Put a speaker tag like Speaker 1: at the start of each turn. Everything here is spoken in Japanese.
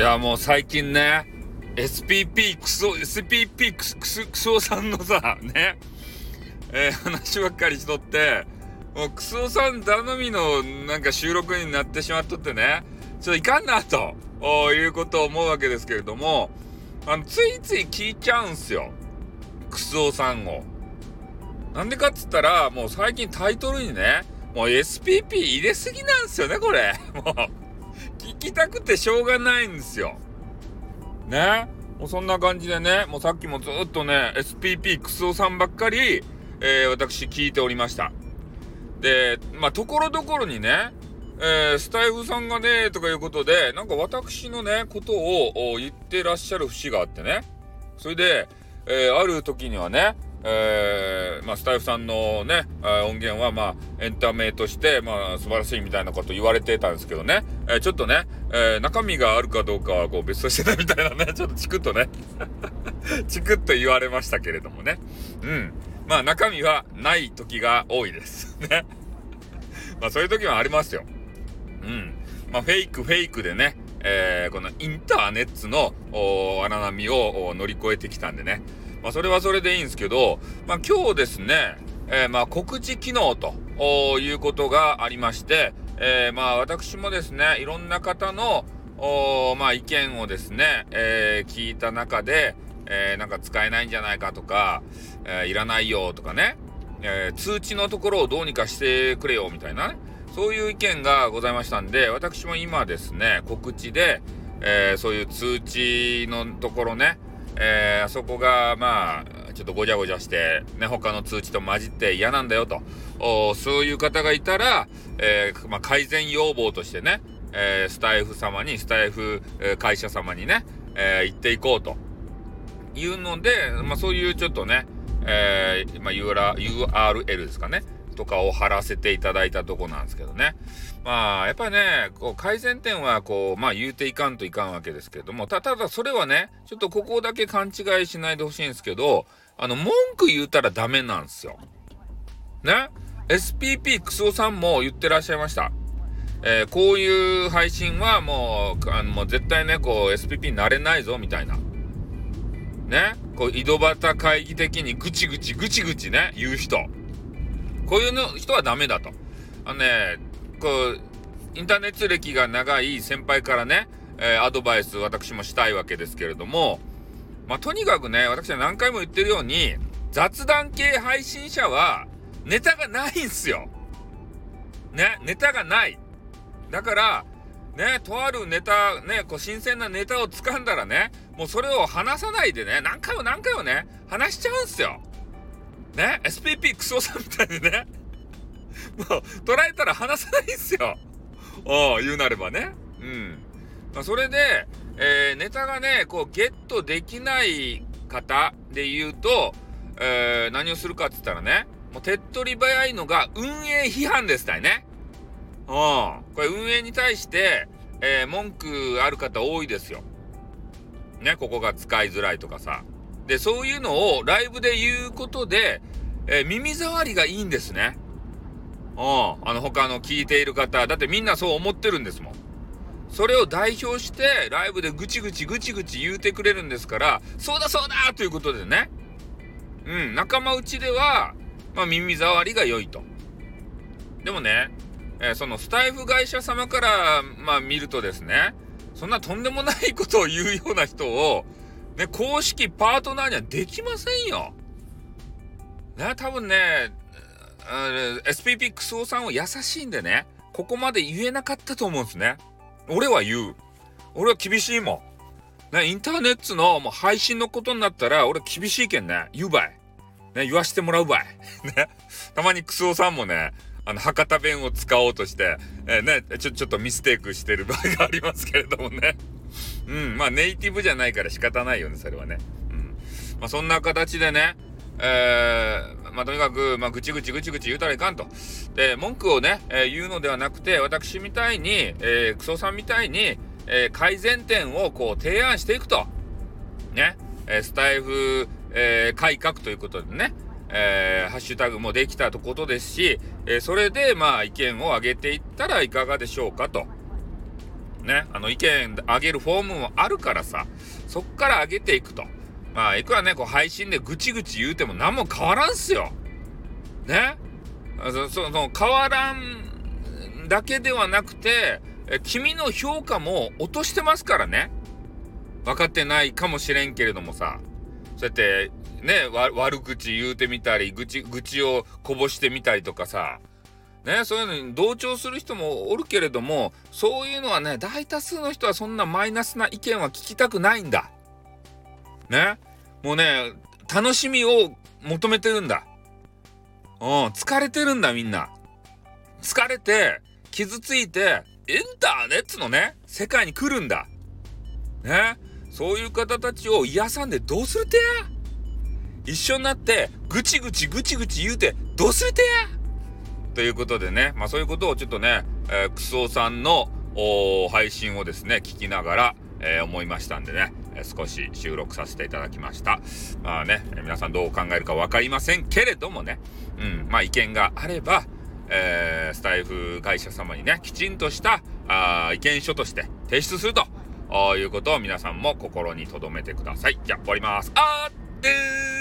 Speaker 1: いや、もう最近ね、SPP クソ、SPP クソ、クソ、クソさんのさ、ね、えー、話ばっかりしとって、もうクソさん頼みのなんか収録になってしまっとってね、ちょっといかんなと、いうことを思うわけですけれども、あの、ついつい聞いちゃうんすよ。クソさんを。なんでかっつったら、もう最近タイトルにね、もう SPP 入れすぎなんすよね、これ。もう、聞きたくてしょうがないんですよ。ね？もうそんな感じでね、もうさっきもずっとね、SPP クソさんばっかり、えー、私聞いておりました。で、まあ、ところどころにね、えー、スタイフさんがね、とかいうことで、なんか私のね、ことを言ってらっしゃる節があってね。それで、えー、ある時にはね、えー、まあ、スタイフさんのね、音源は、まあ、エンタメとして、まあ、素晴らしいみたいなこと言われてたんですけどね、えー、ちょっとね、えー、中身があるかどうかは、こう、別としてたみたいなね、ちょっとチクッとね チクッと言われましたけれどもね。うん。まあ、中身はない時が多いです。ね。まあ、そういう時はありますよ。うん。まあ、フェイク、フェイクでね、えー、このインターネットの荒波を乗り越えてきたんでね。まあ、それはそれでいいんですけど、まあ、今日ですね、えー、まあ、告知機能ということがありまして、えー、まあ、私もですね、いろんな方の、まあ、意見をですね、えー、聞いた中で、えー、なんか使えないんじゃないかとか、えー、いらないよとかね、え、通知のところをどうにかしてくれよみたいなね、そういう意見がございましたんで、私も今ですね、告知で、え、そういう通知のところね、えー、あそこが、まあ、ちょっとごちゃごちゃして、ね、他の通知と混じって嫌なんだよと、おそういう方がいたら、えー、まあ、改善要望としてね、えー、スタイフ様に、スタイフ、え会社様にね、え言っていこうと。いうので、まあ、そういうちょっとね、えまあ、URL ですかね、とかを貼らせていただいたとこなんですけどね。まあ、やっぱりね、こう、改善点は、こう、まあ、言うていかんといかんわけですけども、た、ただ、それはね、ちょっとここだけ勘違いしないでほしいんですけど、あの、文句言うたらダメなんですよ。ね ?SPP クソさんも言ってらっしゃいました。えー、こういう配信はもう、あの、もう絶対ね、こう、SPP になれないぞ、みたいな。ね？こう、井戸端会議的にぐちぐちぐちぐちね、言う人。こういうの人はダメだと。あのね、こう、インターネット歴が長い先輩からね、えー、アドバイス私もしたいわけですけれども、まあ、とにかくね、私は何回も言ってるように、雑談系配信者は、ネタがないんすよ。ね、ネタがない。だから、ね、とあるネタ、ね、こう、新鮮なネタを掴んだらね、もうそれを話さないでね、何回も何回もね、話しちゃうんすよ。ね、SPP クソさんみたいにね、もう、捉えたら話さないんすよ。お言うなればね。うん。まあ、それで、えー、ネタがね、こう、ゲットできない方で言うと、えー、何をするかって言ったらね、もう手っ取り早いのが運営批判ですたいね。うん。これ運営に対して、えー、文句ある方多いですよ。ね、ここが使いづらいとかさ。で、そういうのをライブで言うことで、えー、耳障りがいいんですね。うん。あの、他の聞いている方、だってみんなそう思ってるんですもん。それを代表して、ライブでぐちぐちぐちぐち言うてくれるんですから、そうだそうだということでね。うん、仲間内では、まあ、耳障りが良いと。でもね、えー、そのスタイフ会社様から、まあ、見るとですね、そんなとんでもないことを言うような人を、ね、公式パートナーにはできませんよ。ね、多分ね、SPP クソさんは優しいんでね、ここまで言えなかったと思うんですね。俺は言う。俺は厳しいもん。ね、インターネットのもう配信のことになったら、俺厳しいけんね、言うばい。ね、言わしてもらうばい。ね。たまにクソさんもね、あの、博多弁を使おうとして、えー、ね、ちょ、ちょっとミステイクしてる場合がありますけれどもね。うん、まあネイティブじゃないから仕方ないよね、それはね。うん。まあそんな形でね、えー、まあとにかく、まあぐちぐちぐちぐち言うたらいかんと。で、文句をね、えー、言うのではなくて、私みたいに、えー、クソさんみたいに、えー、改善点をこう提案していくと。ね。えスタイフ、え改革ということでね。えー、ハッシュタグもできたとことですし、えー、それでまあ意見を上げていったらいかがでしょうかとね、あの意見あげるフォームもあるからさ、そっから上げていくと。まあ、いくらね、こう配信でぐちぐち言うても何も変わらんすよ。ねそその変わらんだけではなくて、君の評価も落としてますからね。分かってないかもしれんけれどもさ。そうやってね、悪口言うてみたり、愚痴、愚痴をこぼしてみたりとかさ。ね、そういうのに同調する人もおるけれども、そういうのはね、大多数の人はそんなマイナスな意見は聞きたくないんだ。ね。もうね、楽しみを求めてるんだ。うん、疲れてるんだみんな。疲れて、傷ついて、インターネットのね、世界に来るんだ。ね。そういう方たちを癒さんでどうするてや一緒になってぐちぐちぐちぐち言うてどうするてやということでね、まあそういうことをちょっとね、えー、クソさんの配信をですね、聞きながら、えー、思いましたんでね、えー、少し収録させていただきました。まあね、皆さんどう考えるか分かりませんけれどもね、うん、まあ意見があれば、えー、スタイフ会社様にね、きちんとしたあ意見書として提出するということを皆さんも心に留めてください。じゃあ終わります。あーってー